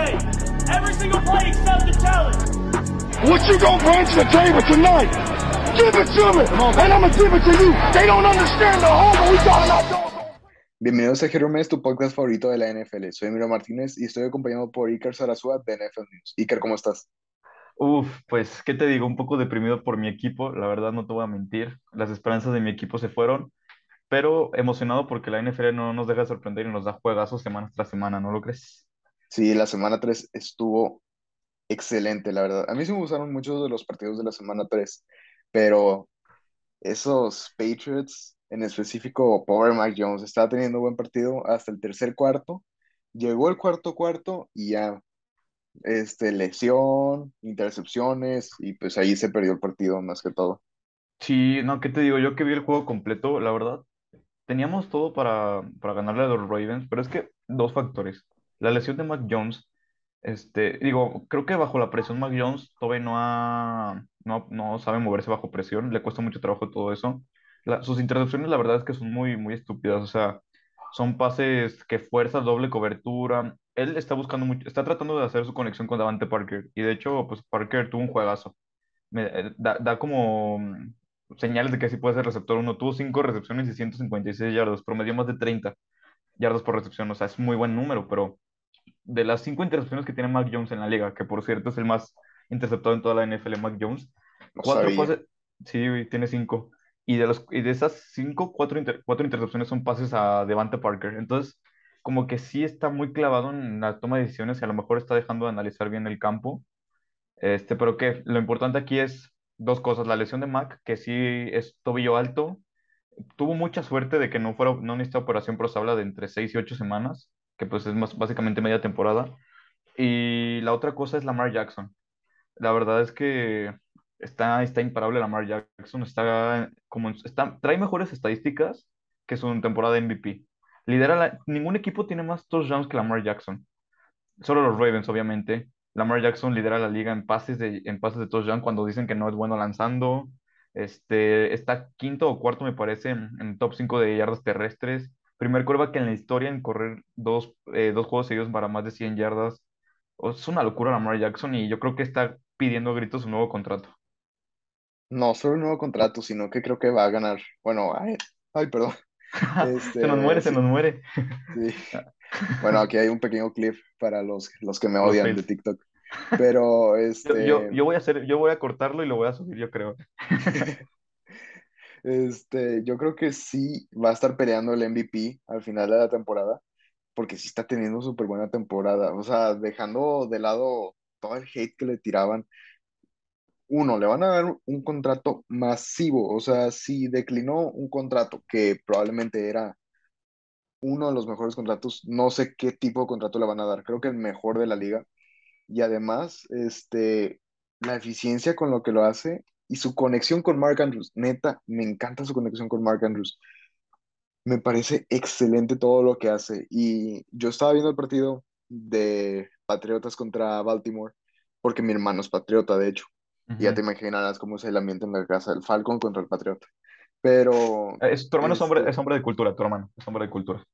Every single play except the challenge. What you gonna bring to the table tonight? Give it to me, and I'm gonna give it to you. They don't understand the hunger we our doors. Bienvenidos a Jerome, tu podcast favorito de la NFL. Soy Emilio Martínez y estoy acompañado por Iker Sarasúa de NFL News. Iker, ¿cómo estás? Uf, pues, ¿qué te digo? Un poco deprimido por mi equipo, la verdad no te voy a mentir. Las esperanzas de mi equipo se fueron, pero emocionado porque la NFL no nos deja de sorprender y nos da juegazos semana tras semana, ¿no lo crees? Sí, la semana 3 estuvo excelente, la verdad. A mí sí me gustaron muchos de los partidos de la semana 3, pero esos Patriots, en específico, Power Mike Jones, estaba teniendo buen partido hasta el tercer cuarto. Llegó el cuarto cuarto y ya, este, lesión, intercepciones, y pues ahí se perdió el partido más que todo. Sí, no, ¿qué te digo? Yo que vi el juego completo, la verdad, teníamos todo para, para ganarle a los Ravens, pero es que dos factores. La lesión de Mac Jones, este, digo, creo que bajo la presión Mac Jones todavía no ha, no, no sabe moverse bajo presión, le cuesta mucho trabajo todo eso. La- sus intercepciones, la verdad es que son muy, muy estúpidas, o sea, son pases que fuerza doble cobertura. Él está buscando mucho, está tratando de hacer su conexión con Davante Parker, y de hecho, pues Parker tuvo un juegazo. Me- eh, da, da como mm, señales de que sí puede ser receptor uno. Tuvo cinco recepciones y 156 yardas, promedió más de 30 yardas por recepción, o sea, es muy buen número, pero de las cinco intercepciones que tiene Mac Jones en la liga, que por cierto es el más interceptado en toda la NFL, Mac Jones, No cuatro pases, sí, tiene cinco. Y de, los, y de esas cinco, cuatro, inter- cuatro intercepciones son pases a Devante Parker. Entonces, como que sí está muy clavado en la toma de decisiones y a lo mejor está dejando de analizar bien el campo. Este, pero que lo importante aquí es dos cosas. La lesión de Mac, que sí es tobillo alto. Tuvo mucha suerte de que no fuera, no necesita operación, pero se habla de entre seis y ocho semanas, que pues es más, básicamente media temporada. Y la otra cosa es Lamar Jackson. La verdad es que está, está imparable Lamar Jackson, está como, está, trae mejores estadísticas que su temporada de MVP. Lidera ningún equipo tiene más touchdowns que Lamar Jackson. Solo los Ravens, obviamente. Lamar Jackson lidera la liga en pases de, en pases de touchdown cuando dicen que no es bueno lanzando. Este, está quinto o cuarto, me parece, en, en top 5 de yardas terrestres. Primer quarterback en la historia en correr dos, eh, dos juegos seguidos para más de 100 yardas. Es una locura Lamar Jackson y yo creo que está pidiendo a gritos un nuevo contrato. No solo un nuevo contrato, sino que creo que va a ganar. Bueno, ay, ay, perdón. Se nos muere, Este, se nos muere. sí. Bueno, aquí hay un pequeño clip para los, los que me Los odian de. TikTok. Pero, Yo, yo, este, yo voy a hacer, yo voy a cortarlo y lo voy a subir, yo creo. Este, yo creo que sí va a estar peleando el MVP al final de la temporada, porque sí está teniendo súper buena temporada. O sea, dejando de lado todo el hate que le tiraban. Uno, le van a dar un contrato masivo. O sea, si declinó un contrato que probablemente era uno de los mejores contratos, no sé qué tipo de contrato le van a dar. Creo que el mejor de la liga. Y además, este, la eficiencia con lo que lo hace y su conexión con Mark Andrews. Neta, me encanta su conexión con Mark Andrews. Me parece excelente todo lo que hace. Y yo estaba viendo el partido de Patriotas contra Baltimore, porque mi hermano es patriota, de hecho. Y ya te imaginarás cómo es el ambiente en la casa, el Falcon contra el Patriota. Pero, Es, tu hermano es hombre, este, es hombre de cultura, tu hermano, es hombre de cultura.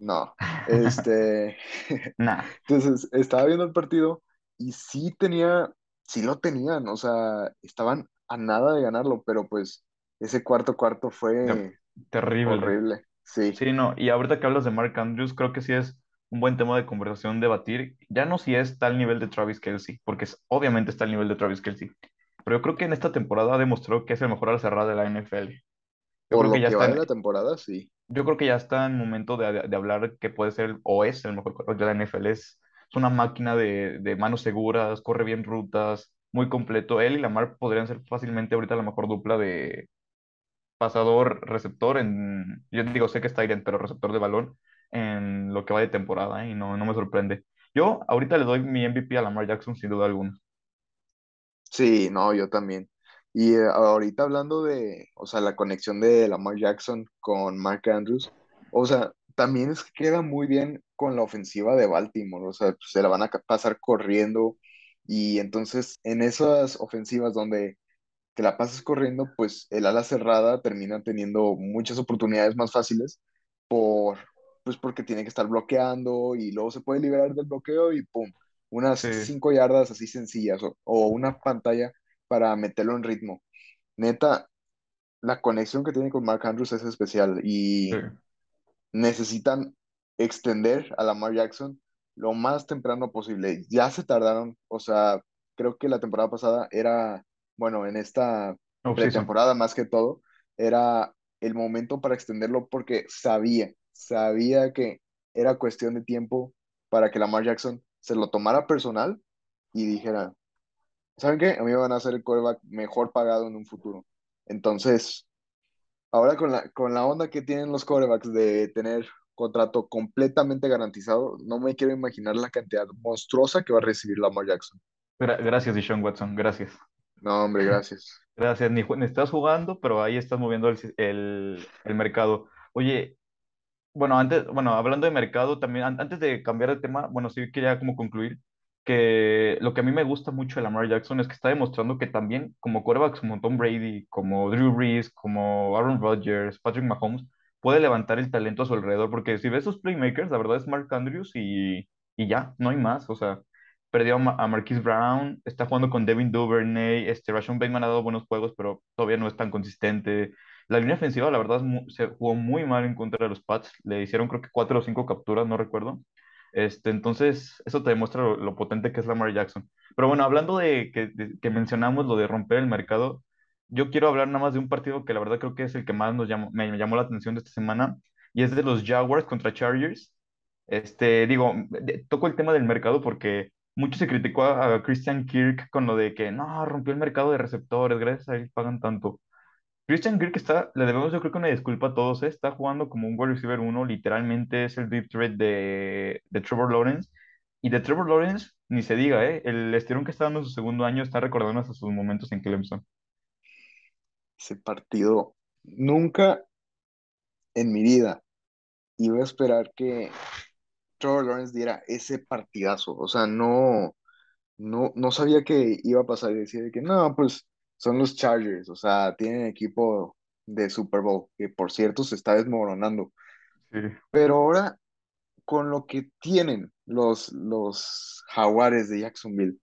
no, este, Nah. entonces estaba viendo el partido y sí tenía, sí lo tenían, o sea, estaban a nada de ganarlo, pero pues ese cuarto cuarto fue terrible. horrible, sí, Sí, no, y ahorita que hablas de Mark Andrews, creo que sí es un buen tema de conversación debatir. Ya no si es tal nivel de Travis Kelce, porque es- obviamente está al nivel de Travis Kelce, pero yo creo que en esta temporada ha demostrado que es el mejor al cerrar de la NFL. Yo por creo que ya que está va en, la temporada, sí. yo creo que ya está en momento de, de- de hablar que puede ser o es el mejor de la NFL. Es, es una máquina de, de manos seguras, corre bien rutas, muy completo. Él y Lamar podrían ser fácilmente ahorita la mejor dupla de pasador, receptor en, yo digo, sé que está Tyrion, pero receptor de balón en lo que va de temporada, ¿eh? Y no, no me sorprende. Yo ahorita le doy mi MVP a Lamar Jackson sin duda alguna. Sí, no, yo también. Y eh, ahorita hablando de, o sea, la conexión de Lamar Jackson con Mark Andrews, o sea, también es que queda muy bien con la ofensiva de Baltimore, o sea, se la van a pasar corriendo y entonces en esas ofensivas donde te la pasas corriendo, pues el ala cerrada termina teniendo muchas oportunidades más fáciles por, pues porque tiene que estar bloqueando y luego se puede liberar del bloqueo y ¡pum! unas Sí, cinco yardas así sencillas o, o una pantalla para meterlo en ritmo. Neta, la conexión que tiene con Mark Andrews es especial sí. y necesitan extender a Lamar Jackson lo más temprano posible. Ya se tardaron, o sea, creo que la temporada pasada era, bueno, en esta pretemporada más que todo, era el momento para extenderlo porque sabía, sabía que era cuestión de tiempo para que Lamar Jackson se lo tomara personal y dijera, ¿saben qué? A mí me van a hacer el quarterback mejor pagado en un futuro. Entonces, Ahora con la, con la onda que tienen los quarterbacks de tener contrato completamente garantizado, no me quiero imaginar la cantidad monstruosa que va a recibir Lamar Jackson. Gra- gracias, Deshaun Watson, gracias. No, hombre, gracias. Gracias, ni, ni estás jugando, pero ahí estás moviendo el, el, el mercado. Oye, Bueno, antes, bueno, hablando de mercado también, an- antes de cambiar de tema, bueno, sí quería como concluir que lo que a mí me gusta mucho de Lamar Jackson es que está demostrando que también como quarterbacks como Tom Brady, como Drew Brees, como Aaron Rodgers, Patrick Mahomes, puede levantar el talento a su alrededor, porque si ves sus playmakers, la verdad es Mark Andrews y, y ya, no hay más, o sea, perdió a, Ma- a Marquise Brown, está jugando con Devin Duvernay, este, Rashawn Bateman ha dado buenos juegos, pero todavía no es tan consistente. La línea ofensiva, la verdad, se jugó muy mal en contra de los Pats. Le hicieron creo que cuatro o cinco capturas, no recuerdo. Este, entonces, eso te demuestra lo, lo potente que es Lamar Jackson. Pero bueno, hablando de que, de- que mencionamos lo de romper el mercado, yo quiero hablar nada más de un partido que la verdad creo que es el que más nos llamó, me llamó la atención de esta semana, y es de los Jaguars contra Chargers. Este, digo, toco el tema del mercado porque mucho se criticó a, Christian Kirk con lo de que no, rompió el mercado de receptores, gracias a él pagan tanto. Christian Kirk está, le debemos yo creo que una disculpa a todos, ¿eh? Está jugando como un wide receiver uno, literalmente es el deep threat de, de Trevor Lawrence. Y de Trevor Lawrence, ni se diga, ¿eh? El estirón que está dando en su segundo año está recordando hasta sus momentos en Clemson. Ese partido nunca en mi vida iba a esperar que Trevor Lawrence diera ese partidazo. O sea, no, no, no sabía que iba a pasar y decía de que no, pues son los Chargers. O sea, tienen equipo de Super Bowl, que por cierto se está desmoronando. Sí, Pero ahora con lo que tienen los, los Jaguares de Jacksonville,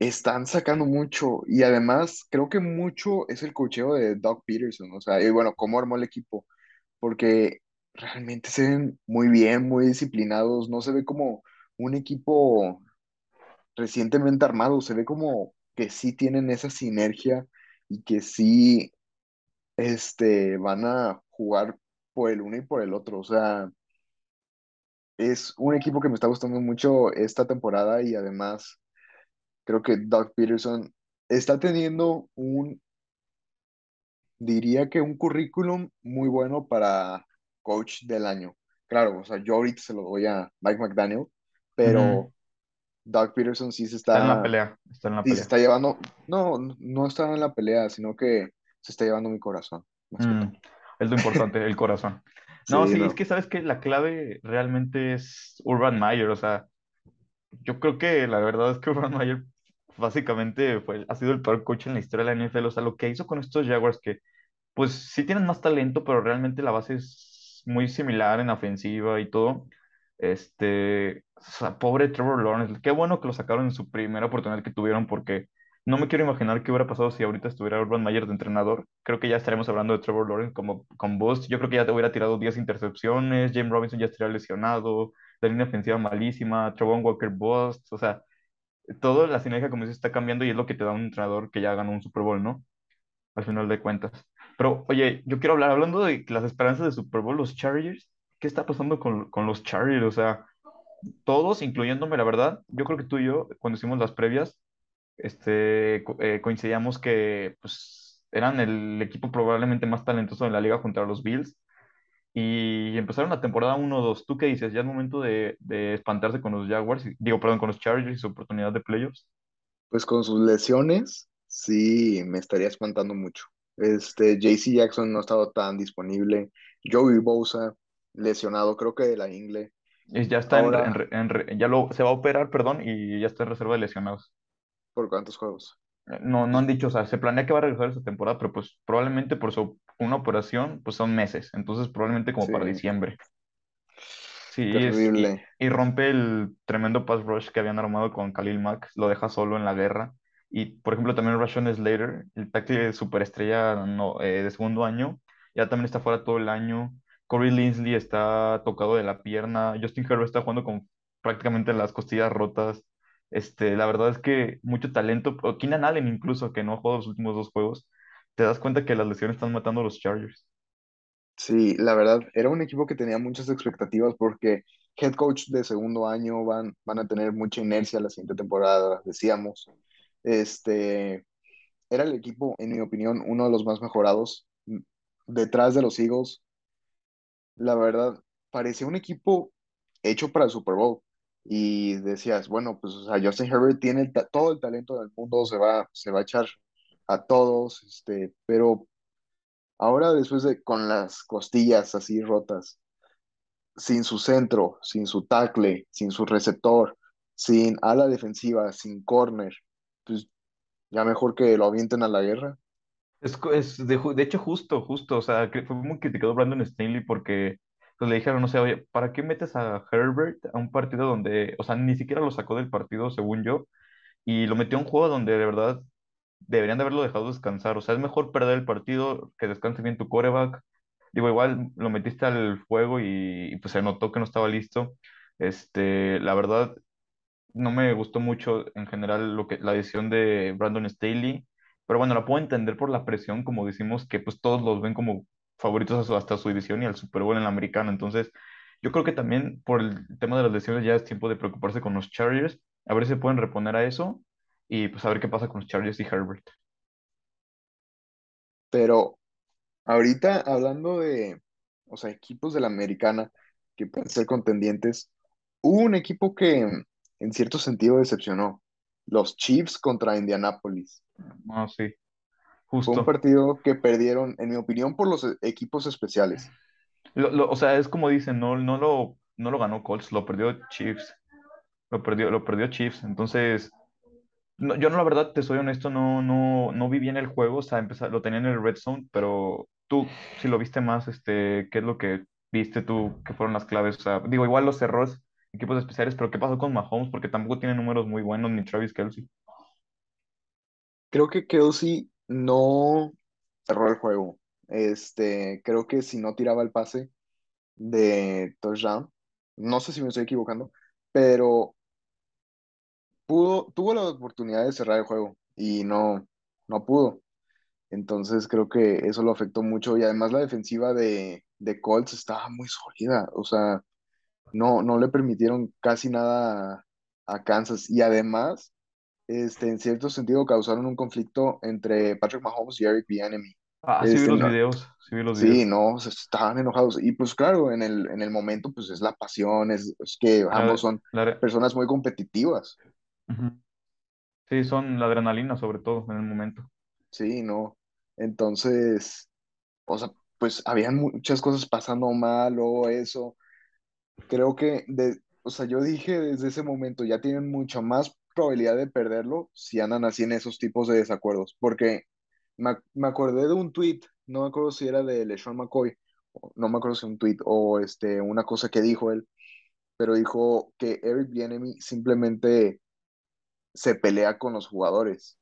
están sacando mucho y además creo que mucho es el cocheo de Doug Peterson, o sea, y bueno, cómo armó el equipo, porque realmente se ven muy bien, muy disciplinados, no se ve como un equipo recientemente armado, se ve como que sí tienen esa sinergia y que sí este, van a jugar por el uno y por el otro, o sea, es un equipo que me está gustando mucho esta temporada y además creo que Doug Peterson está teniendo un, diría que un currículum muy bueno para coach del año. Claro, o sea, yo ahorita se lo doy a Mike McDaniel, pero Doug Peterson sí se Está en la está, pelea, está en la sí se pelea. está llevando, no, no está en la pelea, sino que se está llevando mi corazón, Mm, es lo importante, el corazón. No, Sí, sí, es que sabes que la clave realmente es Urban Meyer, o sea, Yo creo que la verdad es que Urban Meyer básicamente fue, ha sido el peor coach en la historia de la NFL. O sea, lo que hizo con estos Jaguars, que pues sí tienen más talento, pero realmente la base es muy similar en ofensiva y todo. Este, o sea, pobre Trevor Lawrence. Qué bueno que lo sacaron en su primera oportunidad que tuvieron, porque no me quiero imaginar qué hubiera pasado si ahorita estuviera Urban Meyer de entrenador. Creo que ya estaremos hablando de Trevor Lawrence como con Bust. Yo creo que ya te hubiera tirado 10 intercepciones, James Robinson ya estaría lesionado, la línea ofensiva malísima, Travon Walker Bust. O sea, todo la sinergia como se está cambiando y es lo que te da un entrenador que ya ganó un Super Bowl, ¿no? Al final de cuentas. Pero, oye, yo quiero hablar, hablando de las esperanzas de Super Bowl, los Chargers, ¿qué está pasando con, con los Chargers? O sea, todos, incluyéndome, la verdad, yo creo que tú y yo, cuando hicimos las previas, este, eh, coincidíamos que pues, eran el equipo probablemente más talentoso de la liga contra los Bills y empezaron la temporada uno dos ¿Tú qué dices? ¿Ya es momento de, de espantarse con los Jaguars? Digo, perdón, con los Chargers y su oportunidad de playoffs. Pues con sus lesiones, sí, me estaría espantando mucho. Este, JC Jackson no ha estado tan disponible. Joey Bosa, lesionado, creo que de la ingle. Y ya está en, en ya lo, se va a operar, perdón, y ya está en reserva de lesionados. ¿por cuántos juegos? Eh, No, no han dicho, o sea, se planea que va a regresar esta temporada, pero pues probablemente por su, una operación, pues son meses, entonces probablemente como Sí. para diciembre. Sí, es, y, y rompe el tremendo pass rush que habían armado con Khalil Mack, lo deja solo en la guerra. Y por ejemplo, también Rashawn Slater, el tackle superestrella no, eh, de segundo año, ya también está fuera todo el año. Corey Linsley está tocado de la pierna. Justin Herbert está jugando con prácticamente las costillas rotas. Este, la verdad es que mucho talento. Keenan Allen incluso, que no ha jugado los últimos dos juegos, te das cuenta que las lesiones están matando a los Chargers. Sí, la verdad, era un equipo que tenía muchas expectativas porque head coach de segundo año van, van a tener mucha inercia la siguiente temporada, decíamos. Este, era el equipo, en mi opinión, uno de los más mejorados mm, detrás de los Eagles. La verdad, parecía un equipo hecho para el Super Bowl. Y decías, bueno, pues o sea, Justin Herbert tiene el todo el talento del mundo, se va, se va a echar a todos, este, pero ahora después de con las costillas así rotas, sin su centro, sin su tackle, sin su receptor, sin ala defensiva, sin corner, pues ya mejor que lo avienten a la guerra. Es, es de, de hecho, justo, justo, o sea, fue muy criticado Brandon Staley porque pues, le dijeron, no sé, oye, ¿para qué metes a Herbert a un partido donde, o sea, ni siquiera lo sacó del partido, según yo, y lo metió a un juego donde de verdad deberían de haberlo dejado descansar, o sea, es mejor perder el partido, que descanse bien tu quarterback, digo, igual lo metiste al juego y, y, pues se notó que no estaba listo, este, la verdad, no me gustó mucho en general lo que, la decisión de Brandon Staley, pero bueno, la puedo entender por la presión, como decimos, que pues todos los ven como favoritos a su- hasta su división y al Super Bowl en la americana. Entonces, yo creo que también por el tema de las lesiones ya es tiempo de preocuparse con los Chargers, a ver si pueden reponer a eso y pues a ver qué pasa con los Chargers y Herbert. Pero ahorita hablando de, o sea, equipos de la americana que pueden ser contendientes, hubo un equipo que en cierto sentido decepcionó, los Chiefs contra Indianapolis. Ah, sí, Fue un justo. partido que perdieron, en mi opinión, por los equipos especiales. Lo- lo- o sea, es como dicen, no, no lo, no lo ganó Colts, lo perdió Chiefs, lo perdió, lo perdió Chiefs. Entonces, Yo no, la verdad, te soy honesto, no, no, no vi bien el juego, o sea, empezar, lo tenía en el Red Zone, pero tú, si lo viste más, este, ¿qué es lo que viste tú, qué fueron las claves? O sea, digo, igual los errores, equipos especiales, pero ¿qué pasó con Mahomes? Porque tampoco tiene números muy buenos, ni Travis Kelce. Creo que Kelsey no cerró el juego. Este, creo que si no tiraba el pase de touchdown, no sé si me estoy equivocando, pero pudo, tuvo la oportunidad de cerrar el juego y no, no pudo. Entonces creo que eso lo afectó mucho y además la defensiva de, de Colts estaba muy sólida, o sea, no, no le permitieron casi nada a, Kansas y además, este, en cierto sentido causaron un conflicto entre Patrick Mahomes y Eric Bieniemy. Ah, sí vi Este, los no, videos, sí vi los sí, videos. no, se estaban enojados y pues claro, en el, en el momento pues es la pasión, es, es que ambos La, son la- personas muy competitivas, Sí, son la adrenalina sobre todo en el momento. sí, no. Entonces, o sea, pues habían muchas cosas pasando mal o eso. Creo que, de, o sea, yo dije desde ese momento, ya tienen mucha más probabilidad de perderlo si andan así en esos tipos de desacuerdos, porque me, me acordé de un tweet, no me acuerdo si era de LeSean McCoy, no me acuerdo si un tweet o este, una cosa que dijo él, pero dijo que Eric Bieniemy simplemente se pelea con los jugadores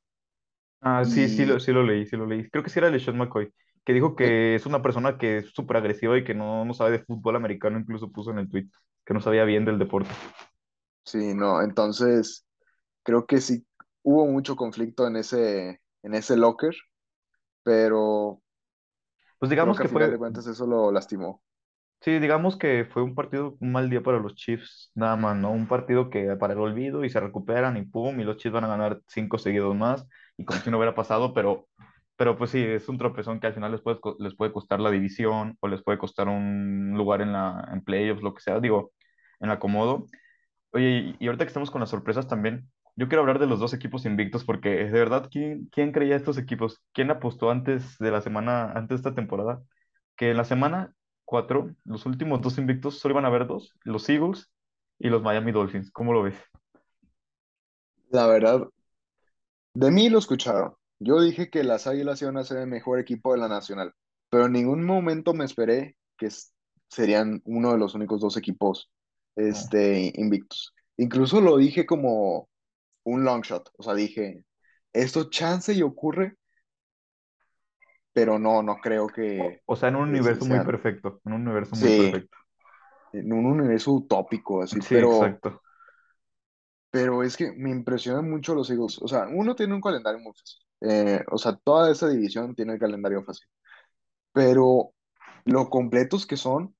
Ah, sí, sí lo, sí lo leí, sí lo leí. Creo que sí era el de Sean McCoy, que dijo eh, que es una persona que es súper agresiva y que no, no sabe de fútbol americano, incluso puso en el tweet, que no sabía bien del deporte. sí, no, entonces creo que sí hubo mucho conflicto en ese, en ese locker, pero Pues creo digamos que a que final de cuentas eso lo lastimó. Sí, digamos que fue un partido, un mal día para los Chiefs, nada más, ¿no? Un partido que para el olvido y se recuperan y pum, y los Chiefs van a ganar cinco seguidos más y como si no hubiera pasado, pero, pero pues sí, es un tropezón que al final les puede, les puede costar la división o les puede costar un lugar en la, en playoffs, lo que sea, digo, en el acomodo. Oye, y ahorita que estamos con las sorpresas también, yo quiero hablar de los dos equipos invictos porque de verdad, ¿quién, quién creía estos equipos? ¿Quién apostó antes de la semana, antes de esta temporada? Que en la semana 4 los últimos dos invictos solo iban a haber dos, los Eagles y los Miami Dolphins. ¿Cómo lo ves? La verdad, de mí lo escucharon. Yo dije que las Águilas iban a ser el mejor equipo de la Nacional, pero en ningún momento me esperé que serían uno de los únicos dos equipos este, invictos. Incluso lo dije como un long shot, o sea, dije, esto chance y ocurre, pero no, no creo que, O sea, en un universo muy perfecto, en un universo muy Sí, perfecto. en un universo utópico, así, Sí, pero, exacto. pero es que me impresionan mucho los Eagles. O sea, uno tiene un calendario muy fácil. Eh, o sea, toda esa división tiene el calendario fácil. Pero lo completos que son,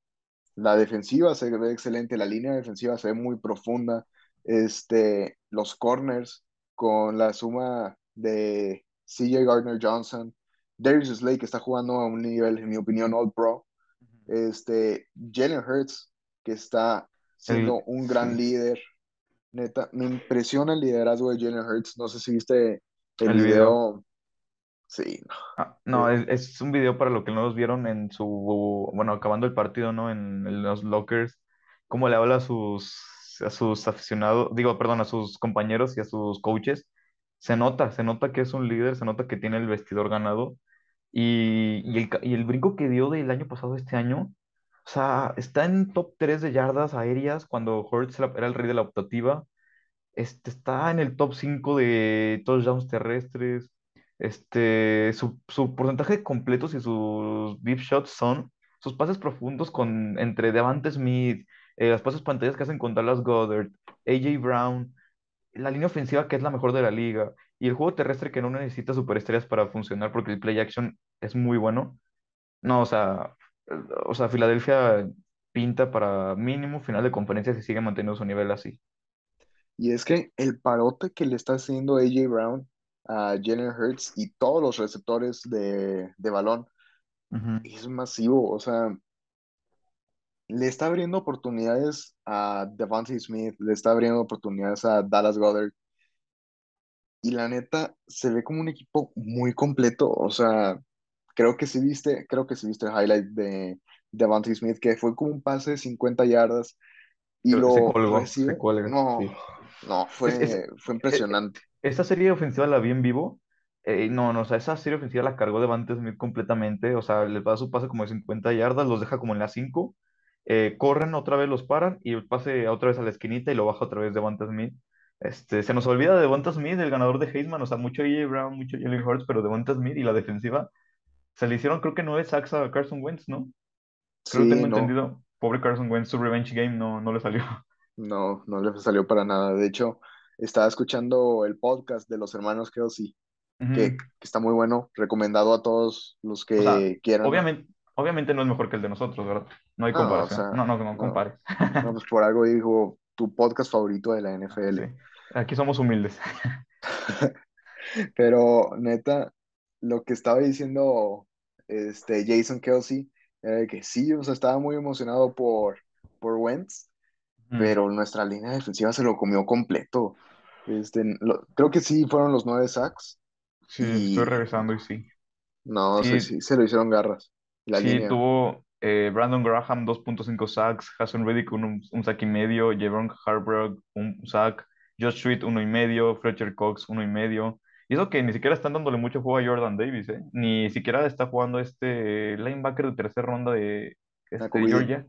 la defensiva se ve excelente, la línea defensiva se ve muy profunda. Este, los corners con la suma de CJ Gardner Johnson, Darius Slay que está jugando a un nivel, en mi opinión, All Pro. Este, Jalen Hurts que está siendo un gran sí, líder. Neta, me impresiona el liderazgo de Jalen Hurts. No sé si viste el el video. video. Sí, Ah, no, no, eh, es, es un video para lo que no los vieron en su, bueno, acabando el partido, ¿no? En, en los lockers, cómo le habla a sus, a sus aficionados, digo, perdón, a sus compañeros y a sus coaches. Se nota, se nota que es un líder, se nota que tiene el vestidor ganado. Y, el, brinco que dio del año pasado a este año, o sea, está en top 3 de yardas aéreas cuando Hurts era el rey de la optativa. Este, está en el top 5 de touchdowns terrestres. Este, su, su porcentaje de completos y sus deep shots son sus pases profundos con, entre Devante Smith, eh, las pases pantallas que hacen con Dallas Goddard, AJ Brown, la línea ofensiva que es la mejor de la liga, y el juego terrestre que no necesita superestrellas para funcionar porque el play action es muy bueno. No, o sea, o sea, Filadelfia pinta para mínimo final de conferencia si sigue manteniendo su nivel así. Y es que el parote que le está haciendo AJ Brown a Jalen Hurts y todos los receptores de, de balón Ujú. es masivo. O sea, le está abriendo oportunidades a Devontae Smith, le está abriendo oportunidades a Dallas Goddard. Y la neta, se ve como un equipo muy completo. O sea, creo que sí viste, creo que sí viste el highlight de Devontae Smith, que fue como un pase de 50 yardas y Creo que se lo colgó, se cuelga, No, sí. no, Es, es, fue, fue e- e- impresionante. esa serie ofensiva la vi en vivo. eh, no, no, o sea, esa serie ofensiva la cargó Devante Smith completamente. O sea, les da su pase como de 50 yardas, los deja como en las 5. eh, corren otra vez, los paran y el pase otra vez a la esquinita y lo baja otra vez Devante Smith. Este, se nos olvida de Devonta Smith, el ganador de Heisman. O sea, mucho A.J. Brown, mucho Jalen Hurts, pero Devonta Smith y la defensiva. Se le hicieron, creo que nueve sacks a Carson Wentz, ¿no? Creo que Sí, tengo no, entendido. Pobre Carson Wentz, su revenge game no, no le salió. no, no le salió para nada. De hecho, estaba escuchando el podcast de los hermanos Kelsey, que, Ujú. que está muy bueno, recomendado a todos los O sea, que quieran. obviamente, obviamente no es mejor que el de nosotros, ¿verdad? No hay No, o comparación. sea, No, no, no no, compares. no, pues por algo dijo tu podcast favorito de la Sí. NFL. Aquí somos humildes. Pero neta, lo que estaba diciendo este Jason Kelsey era de que sí, o sea, estaba muy emocionado por, por Wentz, Mm, pero nuestra línea defensiva se lo comió completo. Este, lo- creo que sí fueron los nueve sacks Sí, estoy y regresando y sí. no, o sea, Sí, sí, se lo hicieron garras. La sí, línea, tuvo eh, Brandon Graham 2.5 sacks, Jason Reddick un, un sack y medio, Javon Harburg un sack, Josh Sweat uno y medio, Fletcher Cox uno y medio. Y eso que ni siquiera están dándole mucho juego a Jordan Davis, ¿eh? Ni siquiera está jugando este linebacker de tercera ronda de este. Georgia.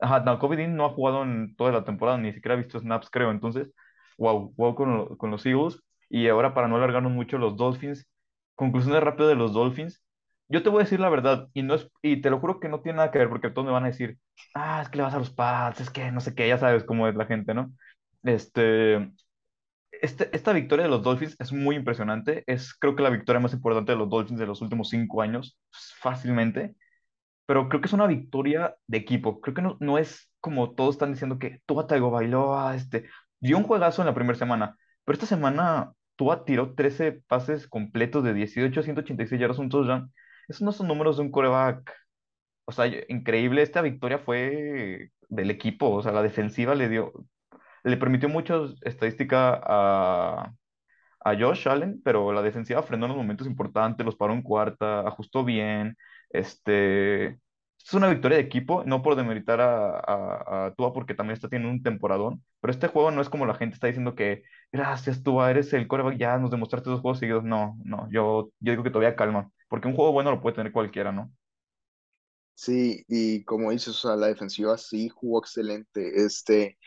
Ajá, no, Kobe Dean no ha jugado en toda la temporada, ni siquiera ha visto snaps, creo. Entonces, wow, wow con, con los Eagles. Y ahora, para no alargarnos mucho, los Dolphins. Conclusiones rápidas de los Dolphins. Yo te voy a decir la verdad, y no es, y te lo juro que no tiene nada que ver, porque todos me van a decir, ah, es que le vas a los Pats, es que no sé qué, ya sabes cómo es la gente, ¿no? Este, este, esta victoria de los Dolphins es muy impresionante. Es, creo que la victoria más importante de los Dolphins de los últimos cinco años, fácilmente pero creo que es una victoria de equipo. Creo que no, no es como todos están diciendo que Tua Tagovailoa, este, dio un juegazo en la primera semana, pero esta semana Tua tiró 13 pases completos de 18 a 186 yardas, un touchdown. Esos no son números de un coreback. O sea, increíble. Esta victoria fue del equipo. O sea, la defensiva le dio, le permitió mucho estadística a, a Josh Allen, pero la defensiva frenó en los momentos importantes, los paró en cuarta, ajustó bien. Este, es una victoria de equipo, no por demeritar a, a, a Tua porque también está teniendo un temporadón, pero este juego no es como la gente está diciendo que gracias Tua, eres el coreback, ya nos demostraste dos juegos seguidos. No, no, yo, yo digo que todavía calma, porque un juego bueno lo puede tener cualquiera, ¿no? Sí, y como dices, o sea, la defensiva sí jugó excelente. Este,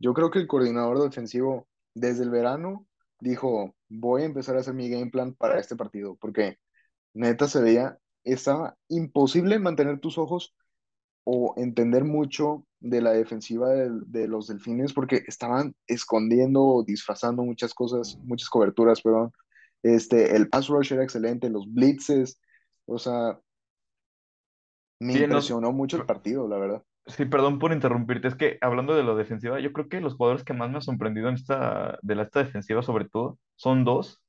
Yo creo que el coordinador defensivo desde el verano dijo, voy a empezar a hacer mi game plan para este partido, porque neta se veía, estaba imposible mantener tus ojos o entender mucho de la defensiva del- de, los delfines porque estaban escondiendo o disfrazando muchas cosas, muchas coberturas, perdón. Este, el pass rush era excelente, los blitzes, o sea, me Sí, no, impresionó mucho el partido, la verdad. sí, perdón por interrumpirte. Es que hablando de la defensiva, yo creo que los jugadores que más me han sorprendido en esta, de la, esta defensiva, sobre todo, son dos.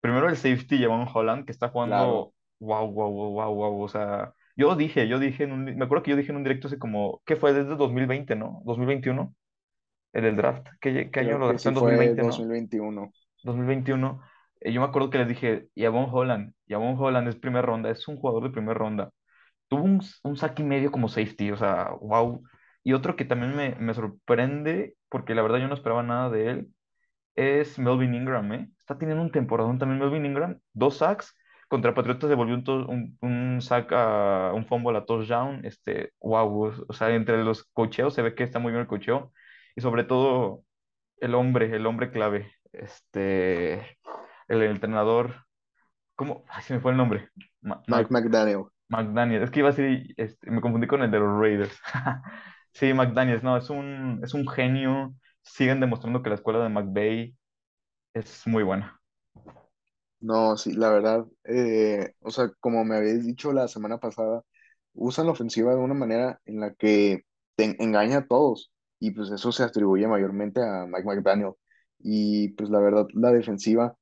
Primero el safety, Javon Holland, que está Claro, jugando wow, wow, wow, wow, wow. O sea, yo dije, yo dije en un, me acuerdo que yo dije en un directo hace como, ¿qué fue? Desde 2020, ¿no? 2021, el del draft. ¿Qué, qué año lo draftó sí en fue 2020, dos no? mil veintiuno 2021. Eh, yo me acuerdo que les dije, Javon Holland, Javon Holland es primera ronda, es un jugador de primera ronda. Tuvo un, un saque y medio como safety, o sea, wow. Y otro que también me, me sorprende, porque la verdad yo no esperaba nada de él, es Melvin Ingram, ¿eh? Está teniendo un temporadón también Melvin Ingram, dos sacks. Contra Patriotas devolvió un, un, un sack a un fumble a touchdown. Este, wow, o sea, entre los cocheos se ve que está muy bien el cocheo. Y sobre todo el hombre, el hombre clave, este, el, entrenador, ¿cómo? Ay, se me fue el nombre. Ma- Mike McDaniel. McDaniel, es que iba a decir, este, me confundí con el de los Raiders. Sí, McDaniels, no, es un, es un genio. Siguen demostrando que la escuela de McVay es muy buena. No, sí, la verdad, eh, o sea, como me habéis dicho la semana pasada, usan la ofensiva de una manera en la que te engaña a todos y pues eso se atribuye mayormente a Mike McDaniel. Y pues la verdad, la defensiva,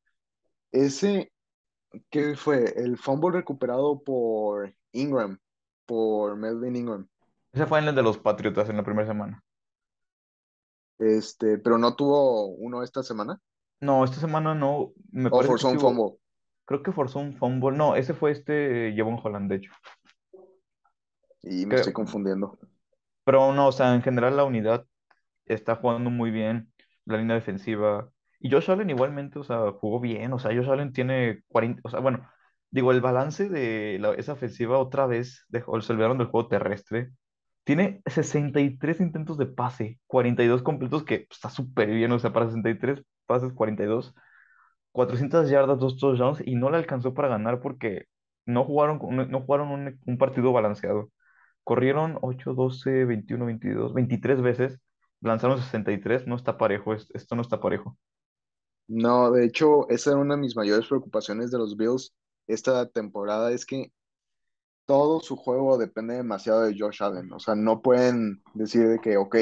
ese que fue el fumble recuperado por Ingram, por Melvin Ingram, Ese fue en el de los Patriotas en la primera semana. este, pero no tuvo uno esta semana, No, esta semana no, me o forzó un fumble creo que forzó un fumble. No, ese fue este Jevon Holland, de hecho. y me estoy confundiendo. pero no, o sea, en general la unidad está jugando muy bien, la línea defensiva. Y Josh Allen igualmente, o sea, jugó bien, o sea, Josh Allen tiene 40, o sea, bueno, digo, el balance de esa ofensiva otra vez dejó, se olvidaron del juego terrestre. Tiene 63 intentos de pase, 42 completos, que está súper bien, o sea, para 63 pases, 42, 400 yardas, dos touchdowns, y no le alcanzó para ganar porque no jugaron, no, jugaron un, un partido balanceado. Corrieron 8, 12, 21, 22, 23 veces, lanzaron 63, no está parejo, es- esto no está parejo. No, de hecho, esa era una de mis mayores preocupaciones de los Bills esta temporada, es que todo su juego depende demasiado de Josh Allen. O sea, no pueden decir de que, ok,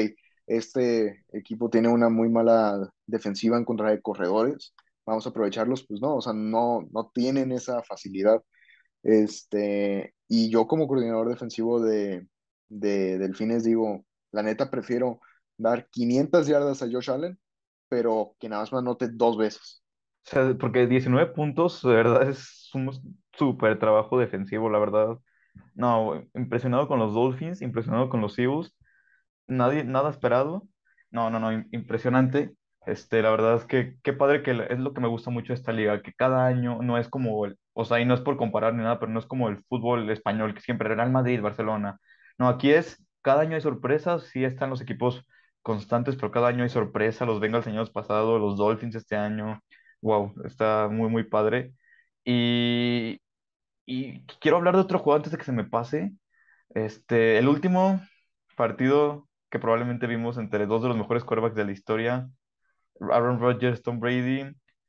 este equipo tiene una muy mala defensiva en contra de corredores, vamos a aprovecharlos. Pues no, o sea, no, no tienen esa facilidad. Este, y yo como coordinador defensivo de, de Delfines digo, la neta prefiero dar 500 yardas a Josh Allen, pero que nada más me anote dos veces. O sea, porque 19 puntos, de verdad, es un súper trabajo defensivo, la verdad. No, impresionado con los Dolphins, impresionado con los Eagles. Nadie, nada esperado. No, no, no, im- impresionante. Este, la verdad es que qué padre que es lo que me gusta mucho de esta liga, que cada año no es como el, o sea, y no es por comparar ni nada, pero no es como el fútbol español, que siempre Real Madrid, Barcelona. No, aquí es, cada año hay sorpresas, sí están los equipos constantes, pero cada año hay sorpresa. Los Bengals el año pasado, los Dolphins este año. Wow, está muy, muy padre. Y, y quiero hablar de otro juego antes de que se me pase. Este, el último partido que probablemente vimos entre dos de los mejores quarterbacks de la historia, Aaron Rodgers, Tom Brady,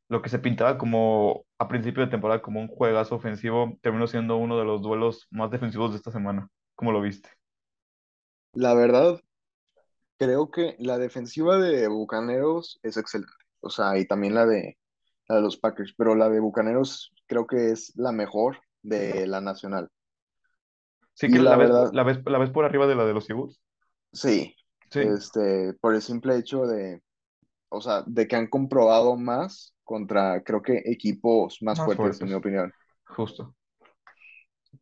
lo que se pintaba como a principio de temporada como un juegazo ofensivo, terminó siendo uno de los duelos más defensivos de esta semana. ¿Cómo lo viste? La verdad, creo que la defensiva de Bucaneros es excelente. O sea, y también la de, la de los Packers, pero la de Bucaneros creo que es la mejor de la nacional. Sí que la la ves, verdad, la ves, la ves por arriba de la de los Eagles. sí, Sí, este, por el simple hecho de, o sea, de que han comprobado más contra, creo que equipos más más fuertes, en mi fuertes, opinión. justo.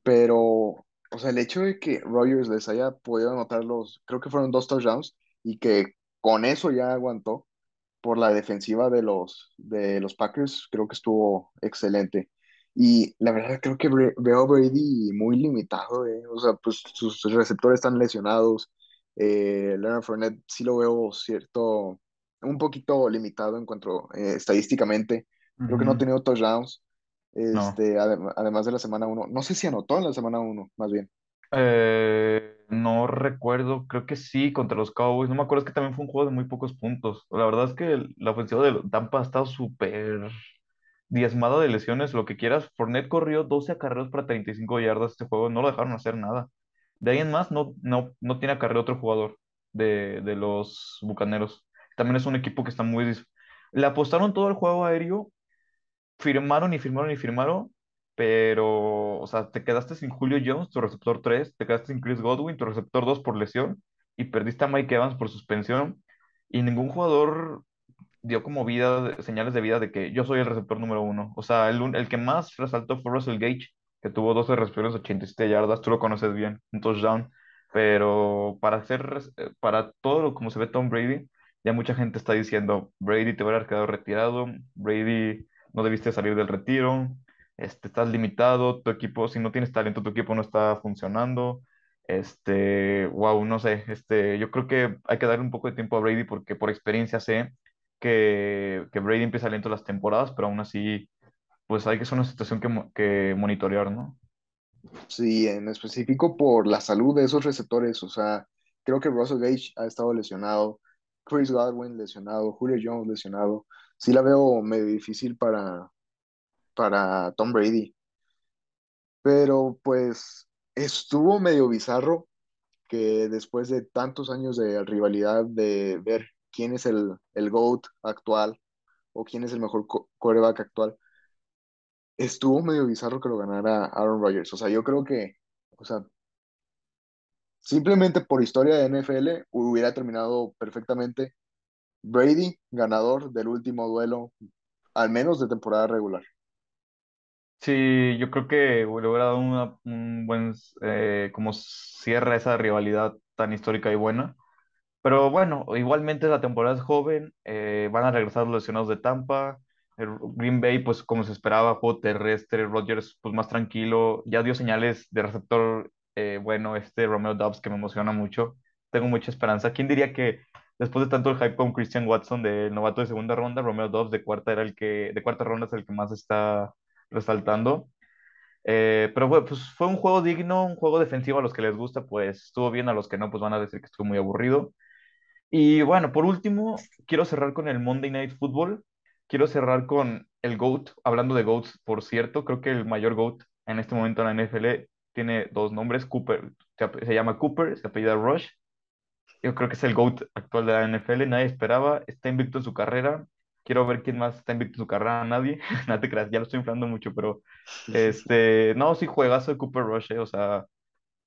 Pero, o sea, el hecho de que Rogers les haya podido anotar los, creo que fueron dos touchdowns, y que con eso ya aguantó por la defensiva de los, de los Packers, creo que estuvo excelente. Y la verdad creo que veo a Brady muy limitado, eh. O sea, pues sus receptores están lesionados, Eh, Leonard Fournette sí lo veo cierto, un poquito limitado en cuanto eh, estadísticamente. Creo que no ha tenido touchdowns. No. Este, adem- además de la semana uno No sé si anotó en la semana uno más bien. Eh, no recuerdo, creo que sí, contra los Cowboys. No me acuerdo, es que también fue un juego de muy pocos puntos. La verdad es que la ofensiva de Tampa ha estado súper diezmada de lesiones, lo que quieras. Fournette corrió 12 acarreos para 35 yardas este juego, no lo dejaron hacer nada. De ahí en más, no, no, no tiene acarreo otro jugador de, de los Bucaneros. También es un equipo que está muy... Le apostaron todo el juego aéreo firmaron y firmaron y firmaron, pero, o sea, te quedaste sin Julio Jones, tu receptor 3, te quedaste sin Chris Godwin, tu receptor 2 por lesión, y perdiste a Mike Evans por suspensión, y ningún jugador dio como vida, señales de vida de que yo soy el receptor número uno. O sea, el, el que más resaltó fue Russell Gage, que tuvo 12 recepciones, 87 yardas, tú lo conoces bien, un touchdown, pero para hacer, eh, para todo lo como se ve Tom Brady, ya mucha gente está diciendo, Brady te hubiera haber quedado retirado, Brady no debiste salir del retiro, este, estás limitado, tu equipo, si no tienes talento, tu equipo no está funcionando. Este, wow, no sé, este, yo creo que hay que darle un poco de tiempo a Brady porque por experiencia sé que, que Brady empieza lento las temporadas, pero aún así, pues hay que ser una situación que, que monitorear, ¿no? Sí, en específico por la salud de esos receptores. O sea, creo que Russell Gage ha estado lesionado, Chris Godwin lesionado, Julio Jones lesionado. Sí la veo medio difícil para, para Tom Brady. Pero pues estuvo medio bizarro que después de tantos años de rivalidad, de ver quién es el, el GOAT actual o quién es el mejor co- quarterback actual, estuvo medio bizarro que lo ganara Aaron Rodgers. O sea, yo creo que, o sea, simplemente por historia de NFL hubiera terminado perfectamente Brady, ganador del último duelo, al menos de temporada regular. Sí, yo creo que hubiera dado una- un buen eh, como cierre a esa rivalidad tan histórica y buena. Pero bueno, igualmente la temporada es joven, eh, van a regresar los lesionados de Tampa. El Green Bay, pues como se esperaba, juego terrestre, Rodgers, pues más tranquilo, ya dio señales de receptor eh, bueno, este Romeo Dobbs que me emociona mucho. Tengo mucha esperanza. ¿Quién diría que después de tanto el hype con Christian Watson de novato de segunda ronda, Romeo Dobbs de cuarta era el que, de cuarta ronda es el que más está resaltando? Eh, pero pues fue un juego digno, un juego defensivo a los que les gusta, pues estuvo bien, a los que no, pues van a decir que estuvo muy aburrido. Y bueno, por último, quiero cerrar con el Monday Night Football. Quiero cerrar con el GOAT. Hablando de GOATs, por cierto, creo que el mayor GOAT en este momento en la NFL tiene dos nombres. Cooper, se llama Cooper, se apellida Rush. Yo creo que es el GOAT actual de la NFL. Nadie esperaba. Está invicto en su carrera. Quiero ver quién más está invicto en su carrera. Nadie. No te creas, ya lo estoy inflando mucho, pero este, no, sí, juegazo de Cooper Rush, eh, O sea,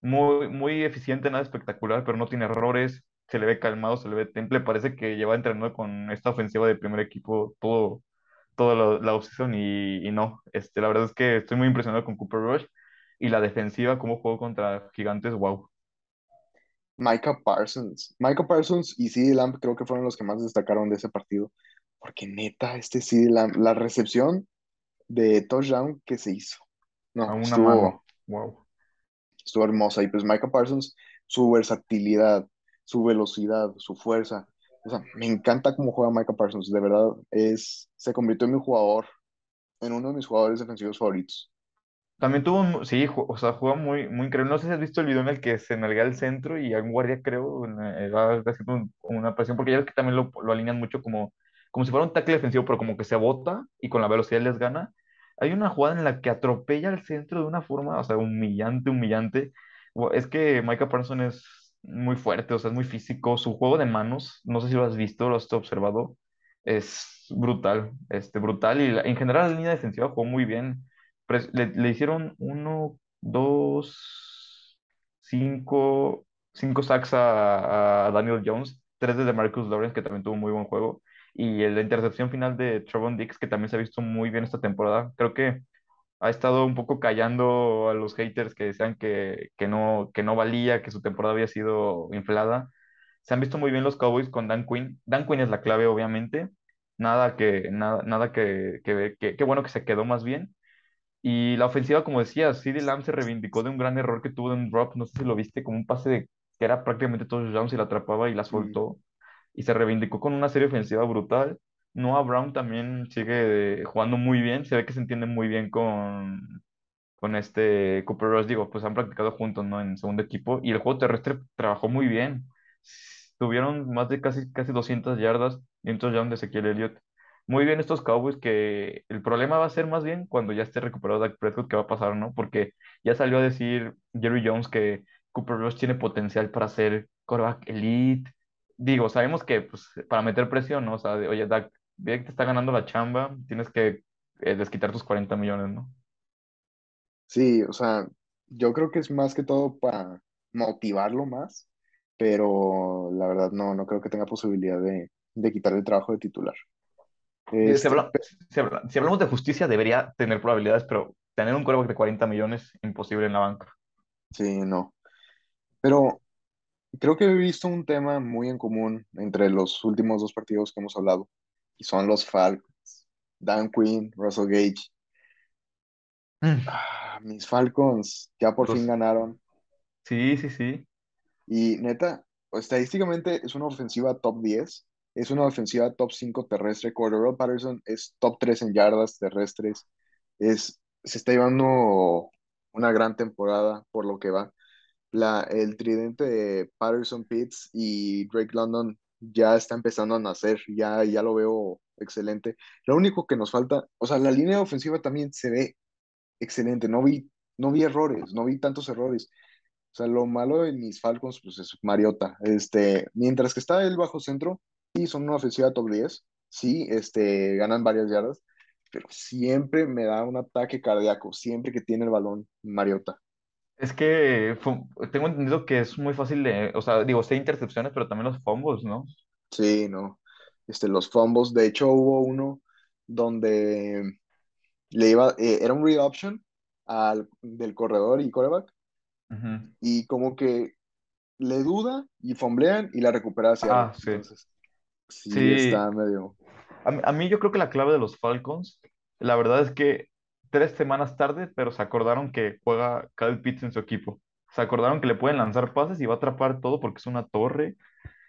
muy, muy eficiente, nada espectacular, pero no tiene errores. Se le ve calmado, se le ve temple. Parece que lleva entrenando con esta ofensiva de primer equipo todo, toda la, offseason y, y no. Este, la verdad es que estoy muy impresionado con Cooper Rush y la defensiva, cómo jugó contra Gigantes, wow. Micah Parsons. Micah Parsons y CeeDee Lamb creo que fueron los que más destacaron de ese partido. Porque neta, este CeeDee Lamb, la recepción de touchdown que se hizo. A No, una estuvo, mano, wow. estuvo hermosa. Y pues Micah Parsons, su versatilidad, su velocidad, su fuerza. O sea, me encanta cómo juega Micah Parsons. De verdad, es, se convirtió en mi jugador, en uno de mis jugadores defensivos favoritos. También tuvo, un- sí, o sea, juega muy, muy increíble. No sé si has visto el video en el que se nalga al centro y algún guardia, creo, eh, va haciendo un- una presión, porque ya ves que también lo, lo alinean mucho como, como si fuera un tackle defensivo, pero como que se bota y con la velocidad les gana. Hay una jugada en la que atropella al centro de una forma, o sea, humillante, humillante. Es que Micah Parsons es muy fuerte, o sea, es muy físico. Su juego de manos, no sé si lo has visto, lo has observado, es brutal, este, brutal. Y la- en general la línea defensiva jugó muy bien le, le hicieron uno, dos, cinco, cinco sacks a, a Daniel Jones, tres de Marcus Lawrence, que también tuvo muy buen juego, y el- la intercepción final de Trevon Diggs, que también se ha visto muy bien esta temporada. Creo que ha estado un poco callando a los haters que decían que, que no, que no valía, que su temporada había sido inflada. Se han visto muy bien los Cowboys con Dan Quinn. Dan Quinn es la clave, obviamente. Nada que, nada, nada que, que, que, bueno que se quedó más bien. Y la ofensiva, como decía, CeeDee Lamb se reivindicó de un gran error que tuvo de un drop, no sé si lo viste, como un pase de- que era prácticamente todos los touchdowns y la atrapaba y la Sí, soltó. Y se reivindicó con una serie ofensiva brutal. Noah Brown también sigue jugando muy bien, se ve que se entiende muy bien con, con este Cooper Rush, digo, pues han practicado juntos, ¿no? En segundo equipo y el juego terrestre trabajó muy bien. Tuvieron más de casi, casi 200 yardas y un de Ezequiel Elliott. Muy bien estos Cowboys que el problema va a ser más bien cuando ya esté recuperado Dak Prescott, ¿qué va a pasar, no? Porque ya salió a decir Jerry Jones que Cooper Rush tiene potencial para ser quarterback elite. Digo, sabemos que pues, para meter presión, ¿no? O sea, de, oye, Dak, ve que te está ganando la chamba, tienes que eh, desquitar tus 40 millones, ¿no? sí, o sea, yo creo que es más que todo para motivarlo más, pero la verdad no, no creo que tenga posibilidad de, de quitar el trabajo de titular. Si, Este, si habla- si hablamos de justicia, debería tener probabilidades, pero tener un quarterback de 40 millones, imposible en la banca. sí, no. Pero creo que he visto un tema muy en común entre los últimos dos partidos que hemos hablado, y son los Falcons. Dan Quinn, Russell Gage. Mm. Ah, mis Falcons ya por fin ganaron. sí, sí, sí. Y neta, estadísticamente es una ofensiva top 10, es una ofensiva top 5 terrestre. Cordero Patterson es top 3 en yardas terrestres. Es, se está llevando una gran temporada por lo que va. La, el tridente de Patterson Pitts y Drake London ya está empezando a nacer, ya, ya lo veo excelente. Lo único que nos falta, o sea, la línea ofensiva también se ve excelente. No vi, no vi errores, no vi tantos errores. O sea, lo malo de mis Falcons, pues es Mariota. Este, mientras que está el bajo centro, sí, son una ofensiva top 10, sí, este, ganan varias yardas, pero siempre me da un ataque cardíaco, siempre que tiene el balón Mariota. Es que tengo entendido que es muy fácil de, o sea, digo, sé intercepciones, pero también los fumbles, ¿no? Sí, no. Este, los fumbles, de hecho hubo uno donde le iba, eh, era un read option al, del corredor y quarterback, Ujú. y como que le duda y fumblean y la recupera hacia Ah, sí. Entonces, sí Sí, está medio. a, mí a mí yo creo que la clave de los Falcons, la verdad es que tres semanas tarde, pero se acordaron que juega Kyle Pitts en su equipo. Se acordaron que le pueden lanzar pases y va a atrapar todo porque es una torre.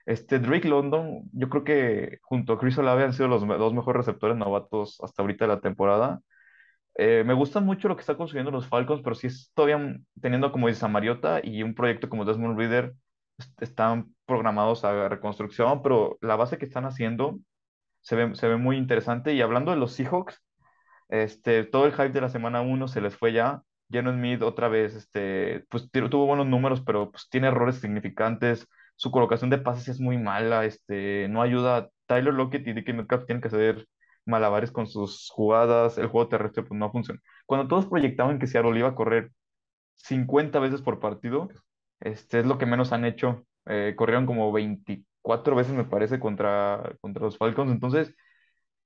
Este Drake London, yo creo que junto a Chris Olave han sido los dos mejores receptores novatos hasta ahorita de la temporada. Eh, me gusta mucho lo que está construyendo los Falcons, pero sí es todavía teniendo como dice Mariota y un proyecto como Desmond Reader, est- están programados a reconstrucción, pero la base que están haciendo se ve, se ve muy interesante. Y hablando de los Seahawks, este, todo el hype de la semana uno se les fue ya. Geno Smith otra vez, este, pues tu- tuvo buenos números, pero pues tiene errores significantes. Su colocación de pases es muy mala, este, no ayuda. Tyler Lockett y DK Metcalf tienen que hacer malabares con sus jugadas. El juego terrestre pues no funciona. Cuando todos proyectaban que Seattle iba a correr 50 veces por partido, este, es lo que menos han hecho. Eh, corrieron como 24 veces, me parece, contra, contra los Falcons. Entonces,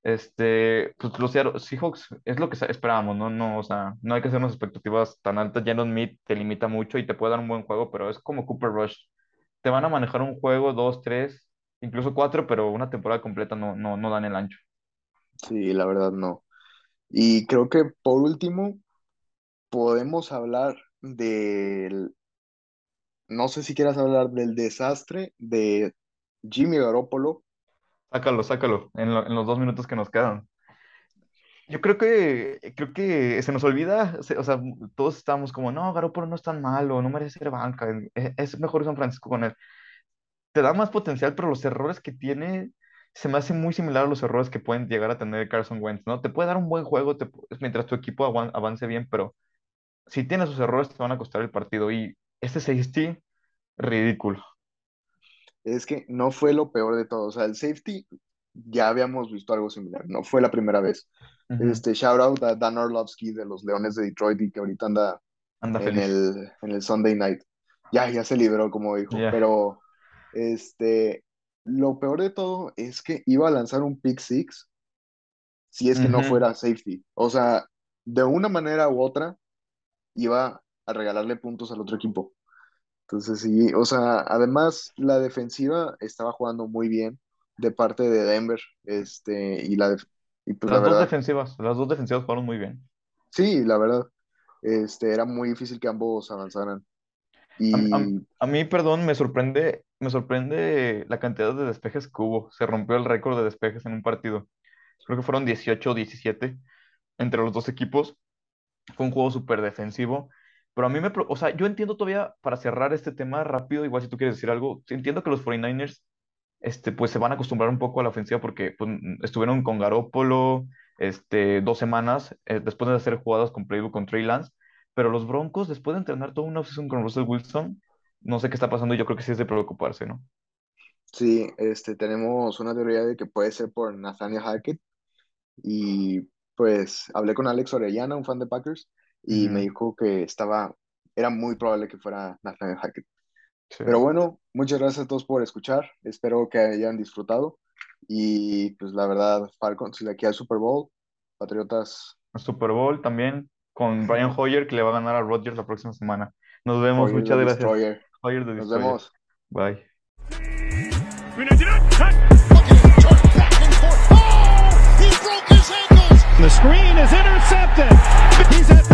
este, pues los Seahawks es lo que esperábamos, ¿no? No, o sea, no hay que hacer unas expectativas tan altas. Jalen Smith te limita mucho y te puede dar un buen juego, pero es como Cooper Rush. Te van a manejar un juego, dos, tres, incluso cuatro, pero una temporada completa no, no, no dan el ancho. Sí, la verdad no. Y creo que por último podemos hablar del, no sé si quieras hablar del desastre de Jimmy Garoppolo. Sácalo, sácalo, en, lo- en los dos minutos que nos quedan. Yo creo que, creo que se nos olvida, se- o sea, todos estamos como, no, Garoppolo no es tan malo, no merece ser banca, es, es mejor San Francisco con él. Te da más potencial, pero los errores que tiene se me hacen muy similar a los errores que pueden llegar a tener Carson Wentz, ¿no? Te puede dar un buen juego mientras tu equipo avance bien, pero si tiene sus errores te van a costar el partido. Y este safety, ridículo. Es que no fue lo peor de todo. O sea, el safety ya habíamos visto algo similar. No fue la primera vez. Este, shout out a Dan Orlovsky de los Leones de Detroit y que ahorita anda Anda en el, en el Sunday Night. Ya, ya se libró, como dijo. Pero este, lo peor de todo es que iba a lanzar un pick six si es que no fuera safety. O sea, de una manera u otra iba a regalarle puntos al otro equipo. Entonces, sí, o sea, además la defensiva estaba jugando muy bien de parte de Denver, este, y la y pues la Las dos verdad, defensivas, las dos defensivas jugaron muy bien. sí, la verdad, este, era muy difícil que ambos avanzaran. Y A, a- a mí, perdón, me sorprende, me sorprende la cantidad de despejes que hubo. Se rompió el récord de despejes en un partido. Creo que fueron 18 o 17 entre los dos equipos. Fue un juego súper defensivo. Pero a mí me... O sea, yo entiendo todavía, para cerrar este tema rápido, igual si tú quieres decir algo, entiendo que los 49ers, este, pues se van a acostumbrar un poco a la ofensiva porque pues, estuvieron con Garoppolo, este, dos semanas eh, después de hacer jugadas con Playbook con Trey Lance. Pero los Broncos, después de entrenar toda una offseason con Russell Wilson, no sé qué está pasando y yo creo que sí es de preocuparse, ¿no? sí, este, tenemos una teoría de que puede ser por Nathaniel Hackett. Y pues hablé con Alex Orellana, un fan de Packers, y me dijo que estaba, era muy probable que fuera Nathaniel Hackett. sí. Pero bueno, muchas gracias a todos por escuchar. Espero que hayan disfrutado. Y pues la verdad, Falcons de aquí al Super Bowl, Patriotas, Super Bowl también con Brian Hoyer que le va a ganar a Rodgers la próxima semana. Nos vemos, Hoyer muchas the gracias. Destroyer. Hoyer Nos vemos. Bye. The screen is intercepted.